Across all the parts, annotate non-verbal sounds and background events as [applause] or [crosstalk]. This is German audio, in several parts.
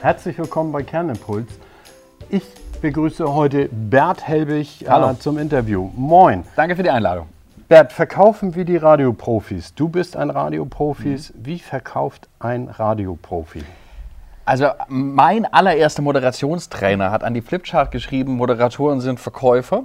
Herzlich willkommen bei Kernimpuls. Ich begrüße heute Bert Helbig äh, zum Interview. Moin. Danke für die Einladung. Bert, verkaufen wie die Radioprofis. Du bist ein Radioprofis. Mhm. Wie verkauft ein Radioprofi? Also mein allererster Moderationstrainer hat an die Flipchart geschrieben, Moderatoren sind Verkäufer.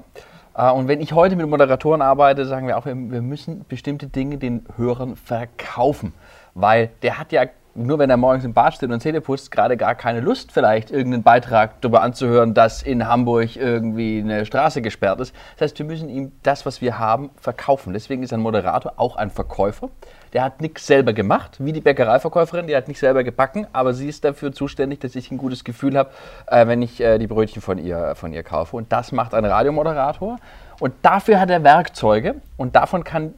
Äh, und wenn ich heute mit Moderatoren arbeite, sagen wir auch, wir müssen bestimmte Dinge den Hörern verkaufen. Weil der hat ja nur wenn er morgens im Bad steht und Zähne putzt, gerade gar keine Lust, vielleicht irgendeinen Beitrag darüber anzuhören, dass in Hamburg irgendwie eine Straße gesperrt ist. Das heißt, wir müssen ihm das, was wir haben, verkaufen. Deswegen ist ein Moderator auch ein Verkäufer. Der hat nichts selber gemacht, wie die Bäckereiverkäuferin, die hat nicht selber gebacken, aber sie ist dafür zuständig, dass ich ein gutes Gefühl habe, äh, wenn ich äh, die Brötchen von ihr, von ihr kaufe. Und das macht ein Radiomoderator. Und dafür hat er Werkzeuge und davon kann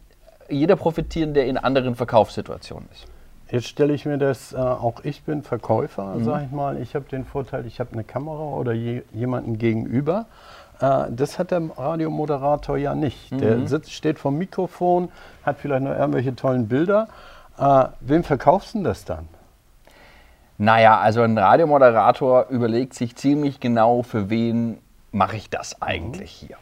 jeder profitieren, der in anderen Verkaufssituationen ist. Jetzt stelle ich mir das, äh, auch ich bin Verkäufer, mhm. sage ich mal. Ich habe den Vorteil, ich habe eine Kamera oder je, jemanden gegenüber. Äh, das hat der Radiomoderator ja nicht. Mhm. Der sitzt, steht vom Mikrofon, hat vielleicht noch irgendwelche tollen Bilder. Äh, wem verkaufst du das dann? Naja, also ein Radiomoderator überlegt sich ziemlich genau, für wen mache ich das eigentlich mhm. hier.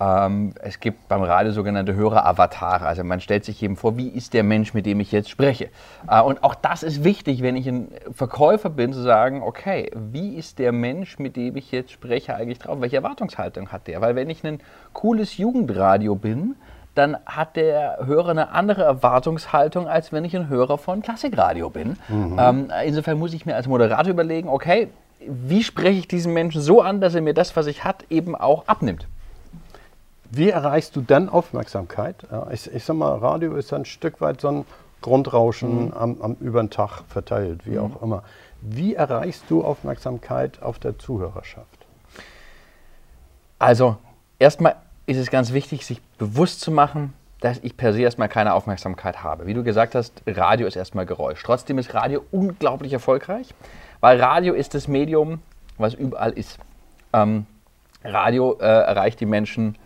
Ähm, es gibt beim Radio sogenannte Hörer-Avatare. Also man stellt sich eben vor, wie ist der Mensch, mit dem ich jetzt spreche. Äh, und auch das ist wichtig, wenn ich ein Verkäufer bin, zu sagen, okay, wie ist der Mensch, mit dem ich jetzt spreche, eigentlich drauf? Welche Erwartungshaltung hat der? Weil wenn ich ein cooles Jugendradio bin, dann hat der Hörer eine andere Erwartungshaltung, als wenn ich ein Hörer von Klassikradio bin. Mhm. Ähm, insofern muss ich mir als Moderator überlegen, okay, wie spreche ich diesen Menschen so an, dass er mir das, was ich hat, eben auch abnimmt. Wie erreichst du dann Aufmerksamkeit? Ich, ich sag mal, Radio ist ein Stück weit so ein Grundrauschen mhm. am, am über den Tag verteilt, wie mhm. auch immer. Wie erreichst du Aufmerksamkeit auf der Zuhörerschaft? Also, erstmal ist es ganz wichtig, sich bewusst zu machen, dass ich per se erstmal keine Aufmerksamkeit habe. Wie du gesagt hast, Radio ist erstmal Geräusch. Trotzdem ist Radio unglaublich erfolgreich, weil Radio ist das Medium, was überall ist. Ähm, Radio äh, erreicht die Menschen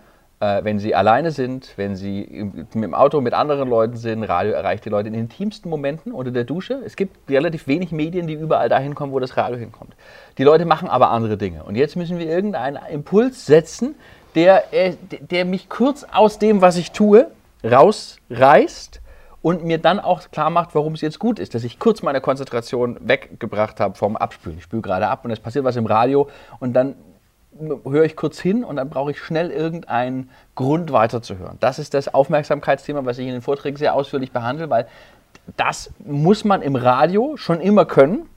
äh, wenn sie alleine sind, wenn sie im, im, Auto mit anderen Leuten sind. Radio erreicht die Leute in den intimsten Momenten unter der Dusche. Es gibt relativ wenig Medien, die überall dahin kommen, wo das Radio hinkommt. Die Leute machen aber andere Dinge. Und jetzt müssen wir irgendeinen Impuls setzen, der, äh, der mich kurz aus dem, was ich tue, rausreißt und mir dann auch klar macht, warum es jetzt gut ist, dass ich kurz meine Konzentration weggebracht habe vom Abspülen. Ich spüle gerade ab und es passiert was im Radio und dann höre ich kurz hin und dann brauche ich schnell irgendeinen Grund weiterzuhören. Das ist das Aufmerksamkeitsthema, was ich in den Vorträgen sehr ausführlich behandle, weil das muss man im Radio schon immer können.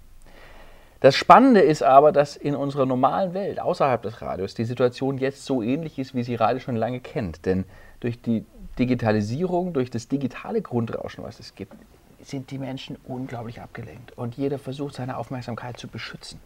Das Spannende ist aber, dass in unserer normalen Welt außerhalb des Radios die Situation jetzt so ähnlich ist, wie sie Radio schon lange kennt. Denn durch die Digitalisierung, durch das digitale Grundrauschen, was es gibt, sind die Menschen unglaublich abgelenkt und jeder versucht seine Aufmerksamkeit zu beschützen.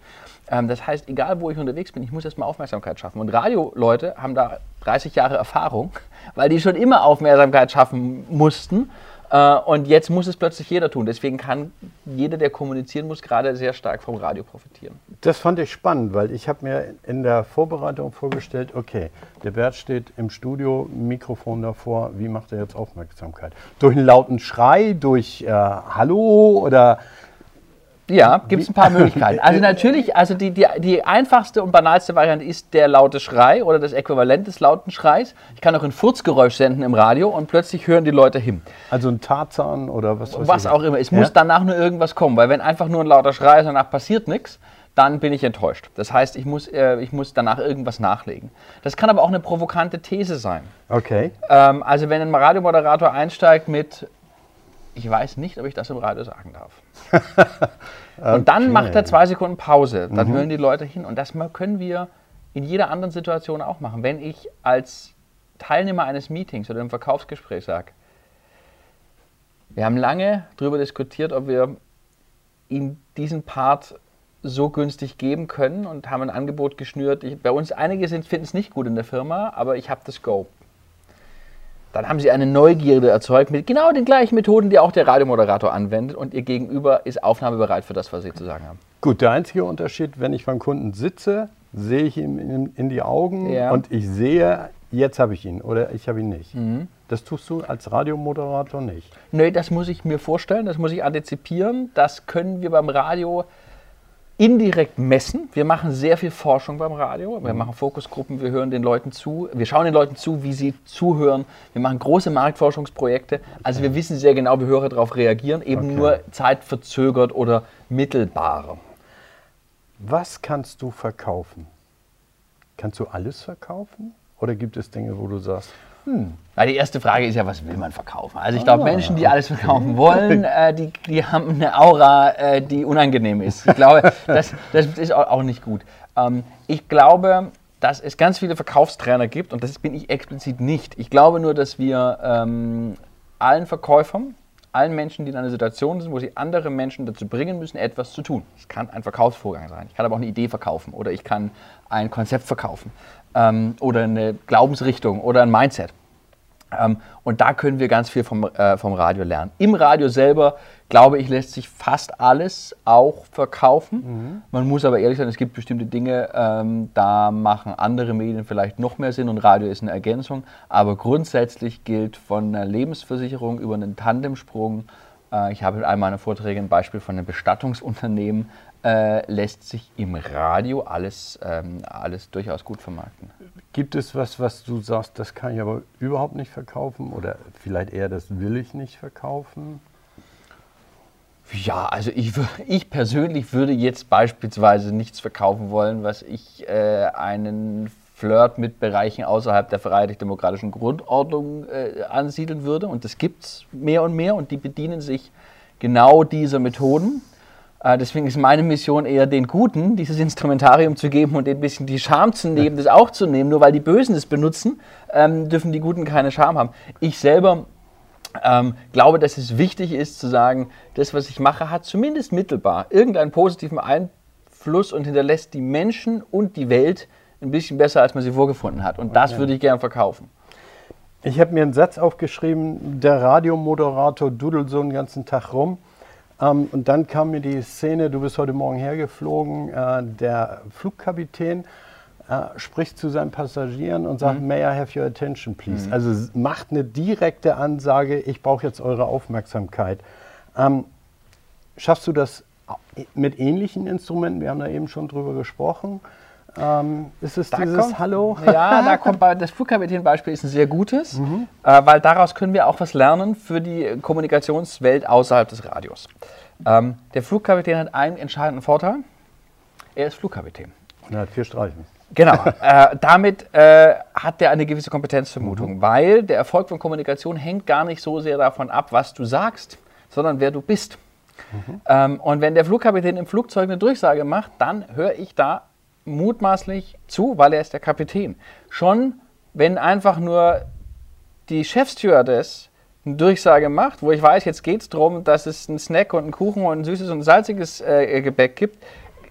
Ähm, das heißt, egal wo ich unterwegs bin, ich muss erstmal Aufmerksamkeit schaffen. Und Radioleute haben da 30 Jahre Erfahrung, [laughs] weil die schon immer Aufmerksamkeit schaffen mussten und jetzt muss es plötzlich jeder tun. Deswegen kann jeder, der kommunizieren muss, gerade sehr stark vom Radio profitieren. Das fand ich spannend, weil ich habe mir in der Vorbereitung vorgestellt, okay, der Bert steht im Studio, Mikrofon davor, wie macht er jetzt Aufmerksamkeit? Durch einen lauten Schrei, durch äh, Hallo oder ja, gibt es ein paar Möglichkeiten. Also [laughs] natürlich, also die, die, die einfachste und banalste Variante ist der laute Schrei oder das Äquivalent des lauten Schreis. Ich kann auch ein Furzgeräusch senden im Radio und plötzlich hören die Leute hin. Also ein Tarzan oder was Was auch immer. Es ja? muss danach nur irgendwas kommen, weil wenn einfach nur ein lauter Schrei ist und danach passiert nichts, dann bin ich enttäuscht. Das heißt, ich muss, äh, ich muss danach irgendwas nachlegen. Das kann aber auch eine provokante These sein. Okay. Ähm, also wenn ein Radiomoderator einsteigt mit ich weiß nicht, ob ich das im Radio sagen darf. [laughs] Und dann macht er zwei Sekunden Pause. Dann mhm. hören die Leute hin. Und das können wir in jeder anderen Situation auch machen. Wenn ich als Teilnehmer eines Meetings oder einem Verkaufsgespräch sage, wir haben lange darüber diskutiert, ob wir Ihnen diesen Part so günstig geben können und haben ein Angebot geschnürt. Ich, bei uns einige finden es nicht gut in der Firma, aber ich habe das Go. Dann haben sie eine Neugierde erzeugt mit genau den gleichen Methoden, die auch der Radiomoderator anwendet und ihr Gegenüber ist aufnahmebereit für das, was sie zu sagen haben. Gut, der einzige Unterschied, wenn ich beim Kunden sitze, sehe ich ihm in, in die Augen ja. und ich sehe, jetzt habe ich ihn oder ich habe ihn nicht. Mhm. Das tust du als Radiomoderator nicht. Nö, das muss ich mir vorstellen, das muss ich antizipieren. Das können wir beim Radio indirekt messen. Wir machen sehr viel Forschung beim Radio. Wir machen Fokusgruppen, wir hören den Leuten zu, wir schauen den Leuten zu, wie sie zuhören. Wir machen große Marktforschungsprojekte. Also wir wissen sehr genau, wie Hörer darauf reagieren, eben Okay. nur zeitverzögert oder mittelbarer. Was kannst du verkaufen? Kannst du alles verkaufen? Oder gibt es Dinge, wo du sagst, Ja, die erste Frage ist ja, was will man verkaufen? Also ich glaube, Menschen, die alles verkaufen wollen, [laughs] äh, die, die haben eine Aura, äh, die unangenehm ist. Ich glaube, [laughs] das, das ist au- auch nicht gut. Ähm, ich glaube, dass es ganz viele Verkaufstrainer gibt und das bin ich explizit nicht. Ich glaube nur, dass wir ähm, allen Verkäufern, allen Menschen, die in einer Situation sind, wo sie andere Menschen dazu bringen müssen, etwas zu tun. Es kann ein Verkaufsvorgang sein. Ich kann aber auch eine Idee verkaufen oder ich kann ein Konzept verkaufen ähm, oder eine Glaubensrichtung oder ein Mindset. Ähm, und da können wir ganz viel vom, äh, vom Radio lernen. Im Radio selber, glaube ich, lässt sich fast alles auch verkaufen. Man muss aber ehrlich sein, es gibt bestimmte Dinge, ähm, da machen andere Medien vielleicht noch mehr Sinn und Radio ist eine Ergänzung. Aber grundsätzlich gilt von einer Lebensversicherung über einen Tandemsprung, äh, ich habe in einem meiner Vorträge ein Beispiel von einem Bestattungsunternehmen, äh, lässt sich im Radio alles, ähm, alles durchaus gut vermarkten. gibt es was, was du sagst, das kann ich aber überhaupt nicht verkaufen? Oder vielleicht eher, das will ich nicht verkaufen? Ja, also ich, ich persönlich würde jetzt beispielsweise nichts verkaufen wollen, was ich äh, einen Flirt mit Bereichen außerhalb der freiheitlich-demokratischen Grundordnung äh, ansiedeln würde. Und das gibt es mehr und mehr und die bedienen sich genau dieser Methoden. Äh, deswegen ist meine Mission eher den Guten, dieses Instrumentarium zu geben und ein bisschen die Scham zu nehmen, das auch zu nehmen. Nur weil die Bösen es benutzen, ähm, dürfen die Guten keine Scham haben. Ich selber ähm, glaube, dass es wichtig ist zu sagen, das, was ich mache, hat zumindest mittelbar irgendeinen positiven Einfluss und hinterlässt die Menschen und die Welt ein bisschen besser, als man sie vorgefunden hat. Und das würde ich gern verkaufen. Ich habe mir einen Satz aufgeschrieben, der Radiomoderator dudelt so einen ganzen Tag rum. Ähm, und dann kam mir die Szene, du bist heute Morgen hergeflogen, äh, der Flugkapitän äh, spricht zu seinen Passagieren und sagt, may I have your attention, please. Also s- macht eine direkte Ansage, ich brauche jetzt eure Aufmerksamkeit. Ähm, schaffst du das mit ähnlichen Instrumenten? Wir haben da eben schon drüber gesprochen. Ähm, ist es dieses kommt- Hallo? Ja, da [laughs] kommt das Flugkapitän-Beispiel ist ein sehr gutes, äh, weil daraus können wir auch was lernen für die Kommunikationswelt außerhalb des Radios. Ähm, der Flugkapitän hat einen entscheidenden Vorteil. Er ist Flugkapitän. Und er hat vier Streifen. Genau. [laughs] äh, damit äh, hat der eine gewisse Kompetenzvermutung, weil der Erfolg von Kommunikation hängt gar nicht so sehr davon ab, was du sagst, sondern wer du bist. Ähm, und wenn der Flugkapitän im Flugzeug eine Durchsage macht, dann höre ich da mutmaßlich zu, weil er ist der Kapitän. Schon wenn einfach nur die Chefstewardess eine Durchsage macht, wo ich weiß, jetzt geht es darum, dass es einen Snack und einen Kuchen und ein süßes und salziges äh, Gebäck gibt,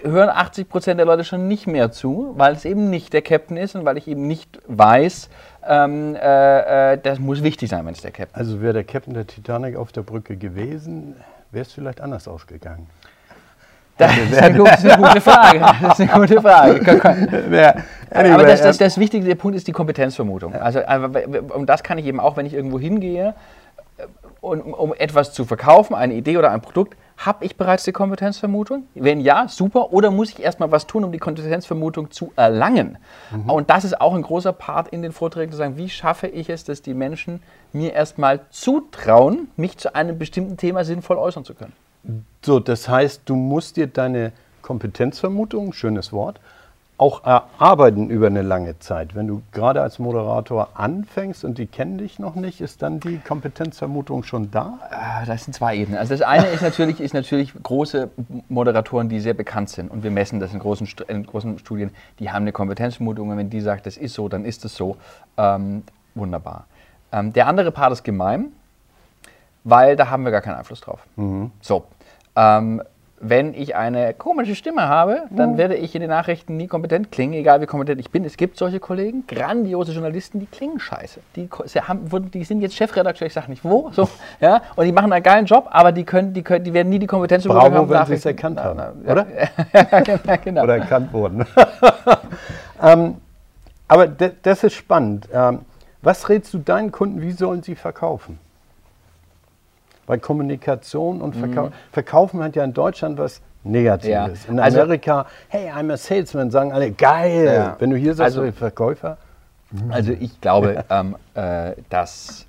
hören 80 Prozent der Leute schon nicht mehr zu, weil es eben nicht der Captain ist und weil ich eben nicht weiß, ähm, äh, äh, das muss wichtig sein, wenn es der Captain Also wäre der Captain der Titanic auf der Brücke gewesen, wäre es vielleicht anders ausgegangen. Das ist, eine, gute- das ist eine gute Frage. [laughs] Das ist eine gute Frage. Aber das, das, das wichtigste Punkt ist die Kompetenzvermutung. Also, und das kann ich eben auch, wenn ich irgendwo hingehe, äh, und, um etwas zu verkaufen, eine Idee oder ein Produkt, habe ich bereits die Kompetenzvermutung? Wenn ja, super. Oder muss ich erstmal was tun, um die Kompetenzvermutung zu erlangen? Und das ist auch ein großer Part in den Vorträgen, zu sagen, wie schaffe ich es, dass die Menschen mir erstmal zutrauen, mich zu einem bestimmten Thema sinnvoll äußern zu können. So, das heißt, du musst dir deine Kompetenzvermutung, schönes Wort, auch erarbeiten über eine lange Zeit. Wenn du gerade als Moderator anfängst und die kennen dich noch nicht, ist dann die Kompetenzvermutung schon da? Ah, Das sind zwei Ebenen. Also das eine ist natürlich, ist natürlich große Moderatoren, die sehr bekannt sind. Und wir messen das in großen, in großen Studien. Die haben eine Kompetenzvermutung. Und wenn die sagt, das ist so, dann ist es so. Ähm, wunderbar. Ähm, der andere Part ist gemein, weil da haben wir gar keinen Einfluss drauf. So. Ähm, wenn ich eine komische Stimme habe, dann werde ich in den Nachrichten nie kompetent klingen, egal wie kompetent ich bin. Es gibt solche Kollegen, grandiose Journalisten, die klingen scheiße. Die, haben, die sind jetzt Chefredakteur, ich sage nicht wo, so, [laughs] ja, und die machen einen geilen Job, aber die können, die können, die werden nie die Kompetenz Bravo, haben, wenn sie es erkannt haben, oder? [laughs] ja, genau. Oder erkannt wurden. [laughs] ähm, aber das ist spannend. Ähm, was rätst du deinen Kunden, wie sollen sie verkaufen? Weil Kommunikation und Verkau Verkaufen hat ja in Deutschland was negativ Ja. In Also- Amerika, hey, I'm a salesman, sagen alle, geil. Ja. Wenn du hier sagst, Also- Verkäufer, Also ich glaube, [laughs] ähm, äh, dass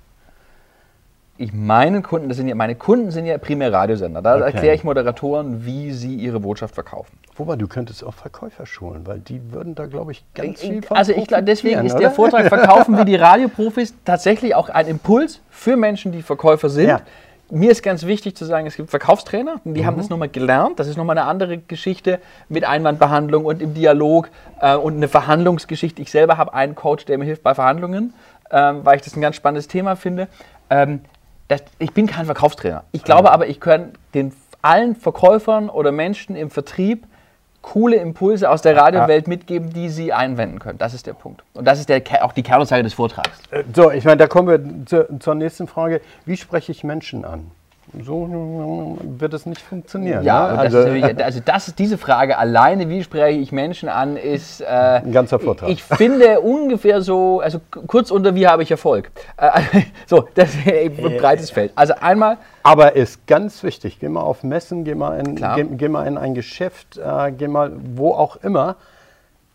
ich meinen Kunden, das sind ja, meine Kunden sind ja primär Radiosender. Da Okay. erkläre ich Moderatoren, wie sie ihre Botschaft verkaufen. wobei du könntest auch Verkäufer schulen, weil die würden da, glaube ich, ganz viel von also ich glaube, deswegen ist der oder? Vortrag [laughs] Verkaufen wie die Radioprofis tatsächlich auch ein Impuls für Menschen, die Verkäufer sind. Ja. Mir ist ganz wichtig zu sagen, es gibt Verkaufstrainer, die Mhm. haben das nochmal gelernt. Das ist nochmal eine andere Geschichte mit Einwandbehandlung und im Dialog äh, und eine Verhandlungsgeschichte. Ich selber habe einen Coach, der mir hilft bei Verhandlungen, ähm, weil ich das ein ganz spannendes Thema finde. Ähm, das, ich bin kein Verkaufstrainer. Ich glaube aber, ich kann den allen Verkäufern oder Menschen im Vertrieb coole Impulse aus der Radiowelt mitgeben, die sie einwenden können. Das ist der Punkt. Und das ist der, auch die Kernaussage des Vortrags. Äh, So, ich meine, da kommen wir zu, zur nächsten Frage. Wie spreche ich Menschen an? So äh, wird es nicht funktionieren. Ja, ne? und das also, also [laughs] das diese Frage alleine, wie spreche ich Menschen an, ist äh, ein ganzer Vortrag. ich finde ungefähr so, also kurz unter wie habe ich Erfolg. Äh, [laughs] so, das ist ein breites Feld. Also einmal, Aber ist ganz wichtig, geh mal auf Messen, geh mal in, geh, geh mal in ein Geschäft, äh, geh mal wo auch immer.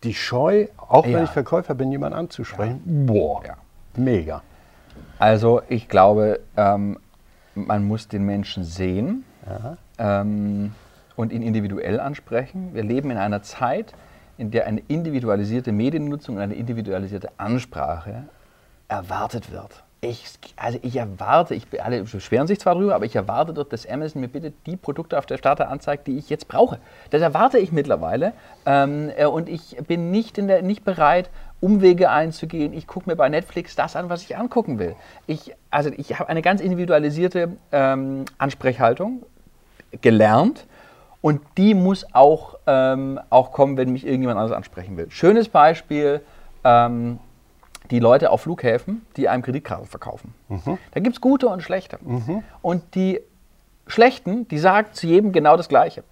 Die Scheu, auch Ja. wenn ich Verkäufer bin, jemanden anzusprechen, boah, Ja. mega. also ich glaube, ähm, man muss den Menschen sehen ähm, und ihn individuell ansprechen. Wir leben in einer Zeit, in der eine individualisierte Mediennutzung und eine individualisierte Ansprache erwartet wird. Ich, also ich erwarte, ich, alle beschweren sich zwar drüber, aber ich erwarte dort, dass Amazon mir bitte die Produkte auf der Starter anzeigt, die ich jetzt brauche. Das erwarte ich mittlerweile ähm, äh, und ich bin nicht, in der, nicht bereit, Umwege einzugehen. Ich gucke mir bei Netflix das an, was ich angucken will. Ich, also ich habe eine ganz individualisierte ähm, Ansprechhaltung gelernt und die muss auch, ähm, auch kommen, wenn mich irgendjemand anderes ansprechen will. Schönes Beispiel, ähm, die Leute auf Flughäfen, die einem Kreditkarten verkaufen. Da gibt es gute und schlechte. Und die schlechten, die sagen zu jedem genau das Gleiche.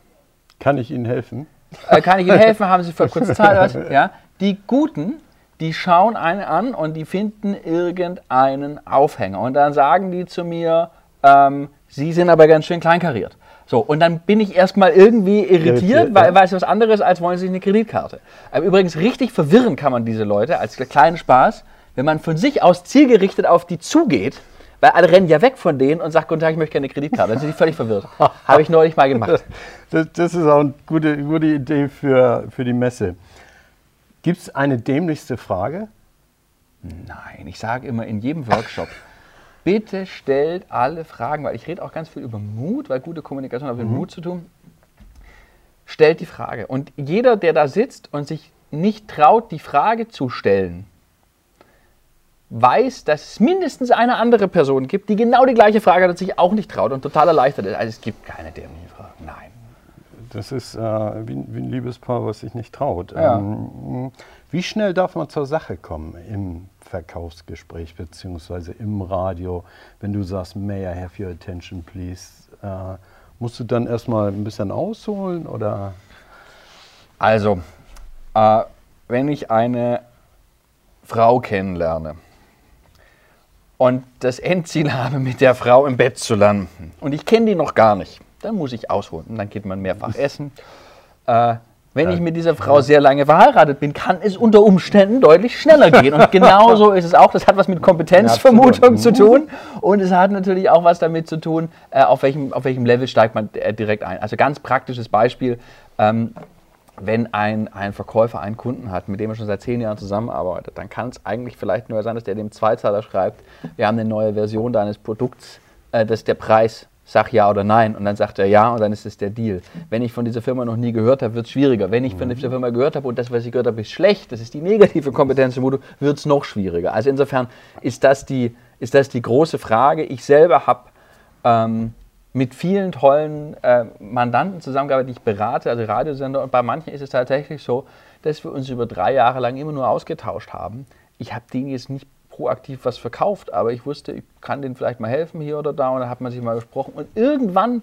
Kann ich Ihnen helfen? Äh, kann ich Ihnen [laughs] helfen? Haben Sie für kurze Zeit? Ja? Die Guten, die schauen einen an und die finden irgendeinen Aufhänger. Und dann sagen die zu mir, ähm, Sie sind aber ganz schön kleinkariert. So, und dann bin ich erstmal irgendwie irritiert, Irritiert, weil, weil es was anderes als wollen Sie eine Kreditkarte. Ähm, übrigens, richtig verwirren kann man diese Leute als kleinen Spaß, wenn man von sich aus zielgerichtet auf die zugeht, weil alle rennen ja weg von denen und sagt, guten Tag, ich möchte gerne eine Kreditkarte. Dann sind die völlig verwirrt. [laughs] Habe ich neulich mal gemacht. Das, das ist auch eine gute, gute Idee für, für die Messe. Gibt es eine dämlichste Frage? Nein, ich sage immer in jedem Workshop, bitte stellt alle Fragen, weil ich rede auch ganz viel über Mut, weil gute Kommunikation hat mit Mut zu tun. Stellt die Frage. Und jeder, der da sitzt und sich nicht traut, die Frage zu stellen, weiß, dass es mindestens eine andere Person gibt, die genau die gleiche Frage hat und sich auch nicht traut und total erleichtert ist. Also es gibt keine dämlichen Fragen. Nein. Das ist äh, wie, wie ein Liebespaar, was sich nicht traut. Ja. Ähm, wie schnell darf man zur Sache kommen im Verkaufsgespräch beziehungsweise im Radio, wenn du sagst, may I have your attention, please? Äh, musst du dann erstmal ein bisschen ausholen oder? Also, äh, wenn ich eine Frau kennenlerne und das Endziel [laughs] habe, mit der Frau im Bett zu landen und ich kenne die noch gar nicht, dann muss ich ausholen. Und dann geht man mehrfach [laughs] essen. Äh, wenn ich mit dieser Frau sehr lange verheiratet bin, kann es unter Umständen deutlich schneller gehen. Und [laughs] genau so ist es auch. Das hat was mit Kompetenzvermutung zu tun. Und es hat natürlich auch was damit zu tun, äh, auf, welchem, auf welchem Level steigt man äh, direkt ein. Also ganz praktisches Beispiel. Ähm, wenn ein, ein Verkäufer einen Kunden hat, mit dem er schon seit zehn Jahren zusammenarbeitet, dann kann es eigentlich vielleicht nur sein, dass der dem Zweizeiler schreibt, wir haben eine neue Version deines Produkts, äh, das ist der Preis, sag ja oder nein. Und dann sagt er ja und dann ist es der Deal. Wenn ich von dieser Firma noch nie gehört habe, wird es schwieriger. Wenn ich von dieser Firma gehört habe und das, was ich gehört habe, ist schlecht, das ist die negative Kompetenzvermutung, wird es noch schwieriger. Also insofern ist das die, ist das die große Frage. Ich selber habe ähm, mit vielen tollen äh, Mandanten zusammengearbeitet, die ich berate, also Radiosender. Und bei manchen ist es tatsächlich so, dass wir uns über drei Jahre lang immer nur ausgetauscht haben. Ich habe denen jetzt nicht proaktiv was verkauft, aber ich wusste, ich kann denen vielleicht mal helfen hier oder da. Und da hat man sich mal besprochen. Und irgendwann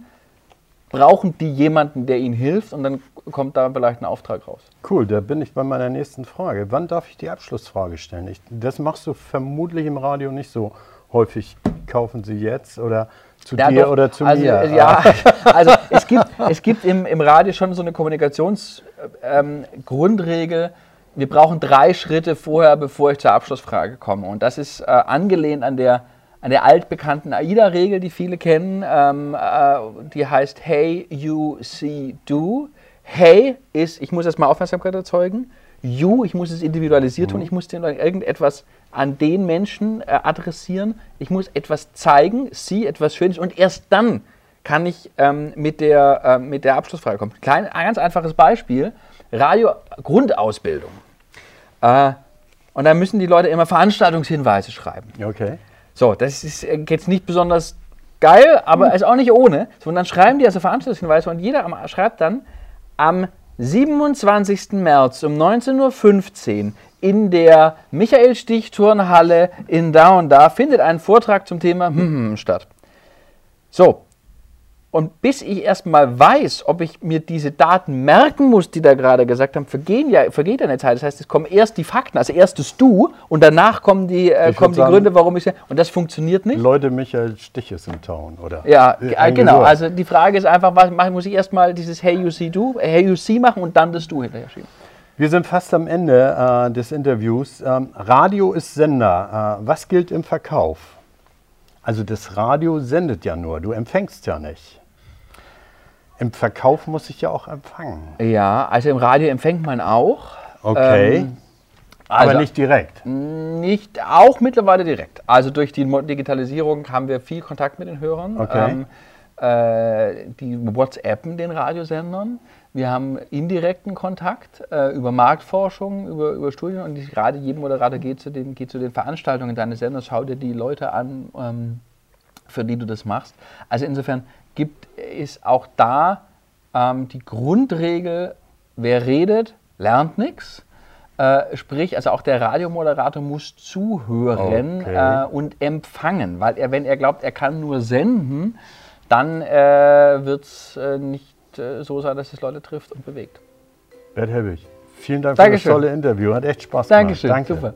brauchen die jemanden, der ihnen hilft. Und dann kommt da vielleicht ein Auftrag raus. Cool, da bin ich bei meiner nächsten Frage. Wann darf ich die Abschlussfrage stellen? Ich, das machst du vermutlich im Radio nicht so häufig kaufen Sie jetzt oder zu Ja, dir doch. oder zu also, mir? äh, Ja, [laughs] also es gibt, es gibt im, im Radio schon so eine Kommunikationsgrundregel. Wir brauchen drei Schritte vorher, bevor ich zur Abschlussfrage komme. Und das ist äh, angelehnt an der, an der altbekannten AIDA-Regel, die viele kennen. Ähm, äh, die heißt Hey, You, See, Do. Hey ist, ich muss erstmal Aufmerksamkeit erzeugen. You, ich muss es individualisiert tun. Ich muss den Leuten irgendetwas an den Menschen äh, adressieren. Ich muss etwas zeigen, sie etwas Schönes und erst dann kann ich ähm, mit, der, äh, mit der Abschlussfrage kommen. Klein, ein ganz einfaches Beispiel: Radio-Grundausbildung. Äh, und da müssen die Leute immer Veranstaltungshinweise schreiben. Okay. So, das ist jetzt nicht besonders geil, aber ist auch nicht ohne. So, und dann schreiben die also Veranstaltungshinweise und jeder am- schreibt dann am 27. März um 19.15 Uhr in der Michael-Stich-Turnhalle in da und da findet ein Vortrag zum Thema hm, hm, statt. So, und bis ich erstmal weiß, ob ich mir diese Daten merken muss, die da gerade gesagt haben, vergehen ja, vergeht ja eine Zeit. Das heißt, es kommen erst die Fakten, also erst das Du und danach kommen die, äh, kommen die sagen- Gründe, warum ich Und das funktioniert nicht. Leute Michael Stich ist im Town, oder? Ja, Äh, äh, genau. sowas. Also die Frage ist einfach, was machen, muss ich erstmal dieses Hey You See Do, äh, Hey You See machen und dann das Du hinterher schieben. Wir sind fast am Ende äh, des Interviews. Ähm, Radio ist Sender. Äh, was gilt im Verkauf? Also das Radio sendet ja nur, du empfängst ja nicht. Im Verkauf muss ich ja auch empfangen. Ja, also im Radio empfängt man auch. Okay. Ähm, aber also- nicht direkt. Nicht, auch mittlerweile direkt. Also durch die Digitalisierung haben wir viel Kontakt mit den Hörern. Okay. Ähm, äh, die WhatsAppen den Radiosendern. Wir haben indirekten Kontakt äh, über Marktforschung, über, über Studien und die, gerade jedem Moderator geht zu, den, geht zu den Veranstaltungen deines Senders, schau dir die Leute an, ähm, für die du das machst. Also insofern gibt es auch da ähm, die Grundregel, wer redet, lernt nichts. Äh, sprich, also auch der Radiomoderator muss zuhören Okay. äh, und empfangen, weil er, wenn er glaubt, er kann nur senden, dann äh, wird es äh, nicht äh, so sein, dass es Leute trifft und bewegt. Bert Helbig, vielen Dank Dankeschön. für das tolle Interview. Hat echt Spaß gemacht. Dankeschön, Danke. super.